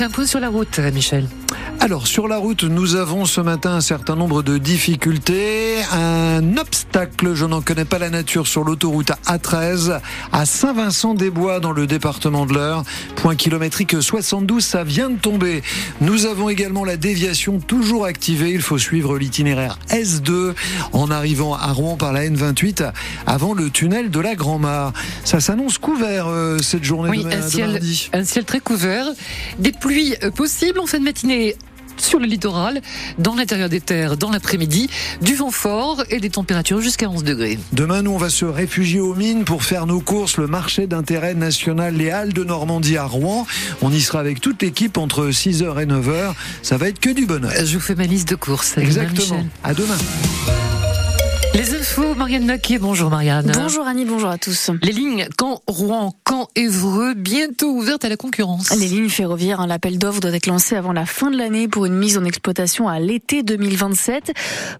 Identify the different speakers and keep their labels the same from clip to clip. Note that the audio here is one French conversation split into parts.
Speaker 1: Un point sur la route, Michel.
Speaker 2: Alors sur la route, nous avons ce matin un certain nombre de difficultés. Un obstacle, je n'en connais pas la nature, sur l'autoroute A13 à Saint-Vincent-des-Bois dans le département de l'Eure. Point kilométrique 72, ça vient de tomber. Nous avons également la déviation toujours activée. Il faut suivre l'itinéraire S2 en arrivant à Rouen par la N28 avant le tunnel de la Grand-Mare. Ça s'annonce couvert euh, cette journée
Speaker 1: Oui,
Speaker 2: de,
Speaker 1: un
Speaker 2: de
Speaker 1: ciel,
Speaker 2: mardi.
Speaker 1: un ciel très couvert. Des pluies euh, possibles en fin de matinée sur le littoral, dans l'intérieur des terres, dans l'après-midi, du vent fort et des températures jusqu'à 11 degrés.
Speaker 2: Demain, nous, on va se réfugier aux mines pour faire nos courses. Le marché d'intérêt national Les Halles de Normandie à Rouen. On y sera avec toute l'équipe entre 6h et 9h. Ça va être que du bonheur.
Speaker 1: Je vous fais ma liste de courses. Demain,
Speaker 2: Exactement.
Speaker 1: Michel.
Speaker 2: À demain.
Speaker 1: Les infos, Marianne Naquet. Bonjour Marianne.
Speaker 3: Bonjour Annie, bonjour à tous.
Speaker 1: Les lignes Caen, Rouen, Caen, Évreux, bientôt ouvertes à la concurrence.
Speaker 3: Les lignes ferroviaires, hein, l'appel d'offres doit être lancé avant la fin de l'année pour une mise en exploitation à l'été 2027.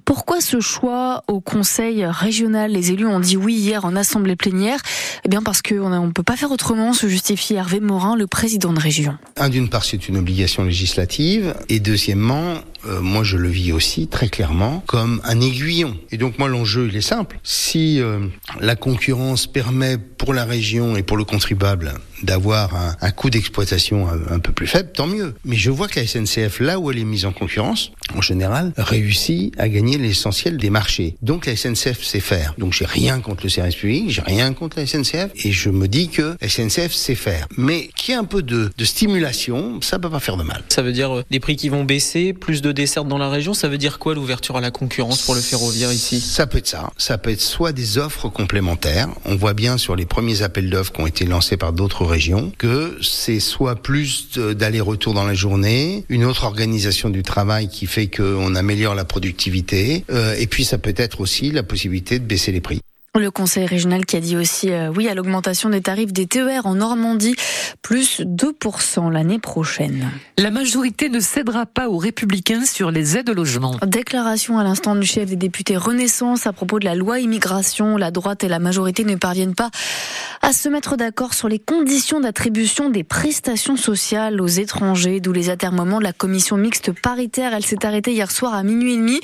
Speaker 3: Pourquoi ce choix au conseil régional? Les élus ont dit oui hier en assemblée plénière. Eh bien parce qu'on ne peut pas faire autrement, se justifie Hervé Morin, le président de région.
Speaker 4: Un, d'une part, c'est une obligation législative, et deuxièmement, euh, moi je le vis aussi très clairement comme un aiguillon. Et donc moi l'enjeu il est simple. Si euh, la concurrence permet pour la région et pour le contribuable d'avoir un, un coût d'exploitation un, un peu plus faible, tant mieux. Mais je vois que la SNCF, là où elle est mise en concurrence, en général, réussit à gagner l'essentiel des marchés. Donc la SNCF sait faire. Donc j'ai rien contre le service public, j'ai rien contre la SNCF, et je me dis que la SNCF sait faire. Mais qu'il y ait un peu de, de stimulation, ça peut pas faire de mal.
Speaker 5: Ça veut dire euh, des prix qui vont baisser, plus de dessertes dans la région. Ça veut dire quoi l'ouverture à la concurrence pour le ferroviaire ici?
Speaker 4: Ça peut être ça. Ça peut être soit des offres complémentaires. On voit bien sur les premiers appels d'offres qui ont été lancés par d'autres que c'est soit plus d'aller-retour dans la journée, une autre organisation du travail qui fait qu'on améliore la productivité, euh, et puis ça peut être aussi la possibilité de baisser les prix.
Speaker 3: Le conseil régional qui a dit aussi euh, oui à l'augmentation des tarifs des TER en Normandie, plus 2% l'année prochaine.
Speaker 1: La majorité ne cédera pas aux républicains sur les aides au logement.
Speaker 3: Déclaration à l'instant du chef des députés Renaissance à propos de la loi immigration. La droite et la majorité ne parviennent pas à se mettre d'accord sur les conditions d'attribution des prestations sociales aux étrangers, d'où les atermoiements de la commission mixte paritaire. Elle s'est arrêtée hier soir à minuit et demi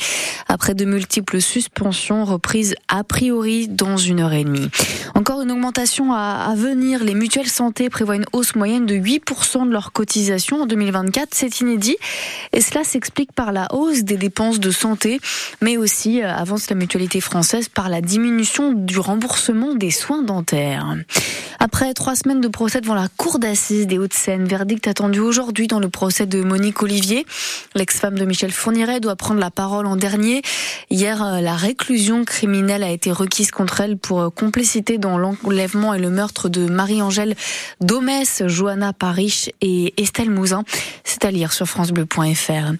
Speaker 3: après de multiples suspensions reprises a priori dans une heure et demie. Encore une augmentation à, venir. Les mutuelles santé prévoient une hausse moyenne de 8% de leurs cotisations en 2024. C'est inédit. Et cela s'explique par la hausse des dépenses de santé, mais aussi, euh, avance la mutualité française, par la diminution du remboursement des soins dentaires. Après trois semaines de procès devant la cour d'assises des Hauts-de-Seine, verdict attendu aujourd'hui dans le procès de Monique Olivier. L'ex-femme de Michel Fourniret doit prendre la parole en dernier. Hier, euh, la réclusion criminelle a été requise contre pour euh, complicité dans l'enlèvement et le meurtre de Marie-Angèle Domès, Johanna Parich et Estelle Mouzin. C'est à lire sur francebleu.fr.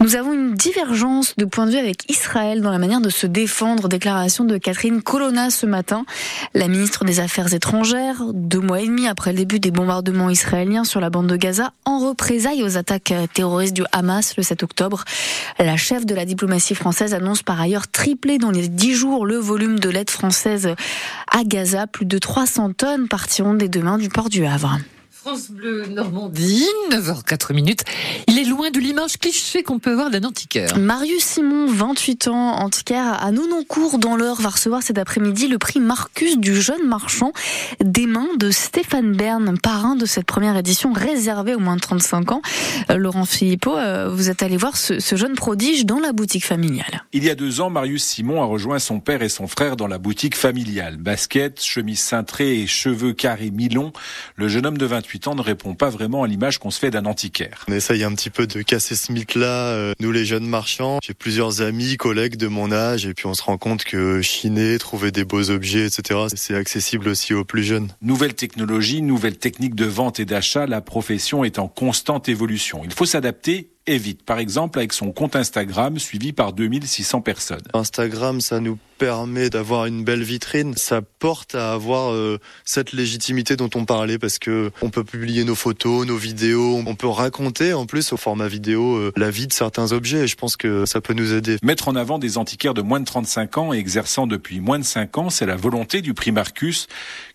Speaker 3: Nous avons une divergence de point de vue avec Israël dans la manière de se défendre. Déclaration de Catherine Colonna ce matin, la ministre des Affaires étrangères, deux mois et demi après le début des bombardements israéliens sur la bande de Gaza, en représailles aux attaques terroristes du Hamas le 7 octobre. La chef de la diplomatie française annonce par ailleurs tripler dans les dix jours le volume de l'aide française à Gaza. Plus de 300 tonnes partiront dès demain du port du Havre.
Speaker 1: France Bleu Normandie, 9h04 minutes. Il est loin de l'image cliché qu'on peut avoir d'un antiquaire.
Speaker 3: Marius Simon, 28 ans, antiquaire à Nononcourt dans l'Eure, va recevoir cet après-midi le prix Marcus du jeune marchand des mains de Stéphane Bern, parrain de cette première édition réservée aux moins de 35 ans. Euh, Laurent Philippot, euh, vous êtes allé voir ce, ce jeune prodige dans la boutique familiale.
Speaker 6: Il y a deux ans, Marius Simon a rejoint son père et son frère dans la boutique familiale. Basket, chemise cintrée et cheveux carrés mi-longs, le jeune homme de 28 ans ne répond pas vraiment à l'image qu'on se fait d'un antiquaire.
Speaker 7: On essaye un petit peu de casser ce mythe-là, euh, nous les jeunes marchands. J'ai plusieurs amis, collègues de mon âge, et puis on se rend compte que chiner, trouver des beaux objets, etc., c'est accessible aussi aux plus jeunes.
Speaker 6: Nouvelle technologie, nouvelles techniques de vente et d'achat, la profession est en constante évolution. Il faut s'adapter et vite. Par exemple, avec son compte Instagram suivi par 2600 personnes.
Speaker 7: Instagram, ça nous permet d'avoir une belle vitrine. Ça porte à avoir euh, cette légitimité dont on parlait parce que on peut publier nos photos, nos vidéos, on peut raconter en plus au format vidéo euh, la vie de certains objets et je pense que ça peut nous aider.
Speaker 6: Mettre en avant des antiquaires de moins de 35 ans et exerçant depuis moins de 5 ans, c'est la volonté du prix Marcus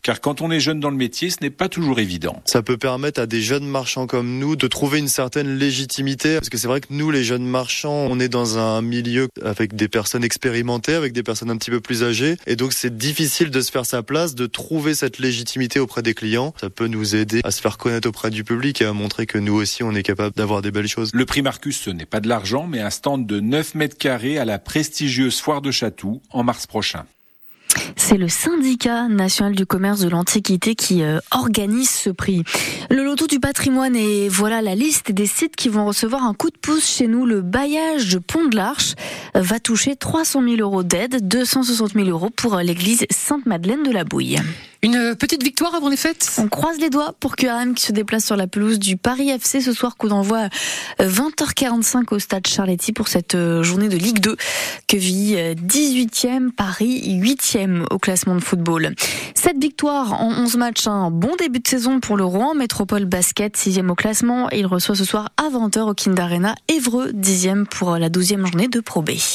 Speaker 6: car quand on est jeune dans le métier, ce n'est pas toujours évident.
Speaker 7: Ça peut permettre à des jeunes marchands comme nous de trouver une certaine légitimité parce que c'est vrai que nous les jeunes marchands, on est dans un milieu avec des personnes expérimentées, avec des personnes un petit peu plus âgées et donc c'est difficile de se faire sa place, de trouver cette légitimité auprès des clients. Ça peut nous aider à se faire connaître auprès du public et à montrer que nous aussi on est capable d'avoir des belles choses.
Speaker 6: Le prix Marcus, ce n'est pas de l'argent, mais un stand de 9 mètres carrés à la prestigieuse foire de Chatou en mars prochain.
Speaker 3: C'est le syndicat national du commerce de l'Antiquité qui euh, organise ce prix. Le loto du patrimoine et voilà la liste des sites qui vont recevoir un coup de pouce chez nous. Le bailliage de Pont de l'Arche va toucher 300 000 euros d'aide, 260 000 euros pour l'église Sainte-Madeleine de la Bouille.
Speaker 1: Une petite victoire avant les fêtes?
Speaker 3: On croise les doigts pour QRM qui se déplace sur la pelouse du Paris FC ce soir, coup d'envoi 20h45 au stade Charletti pour cette euh, journée de Ligue 2 que vit 18e euh, Paris, 8e au classement de football. Cette victoire en 11 matchs, un bon début de saison pour le Rouen Métropole Basket, 6e au classement. Et il reçoit ce soir à 20h au Kind Arena Évreux, 10e pour la 12e journée de Pro B.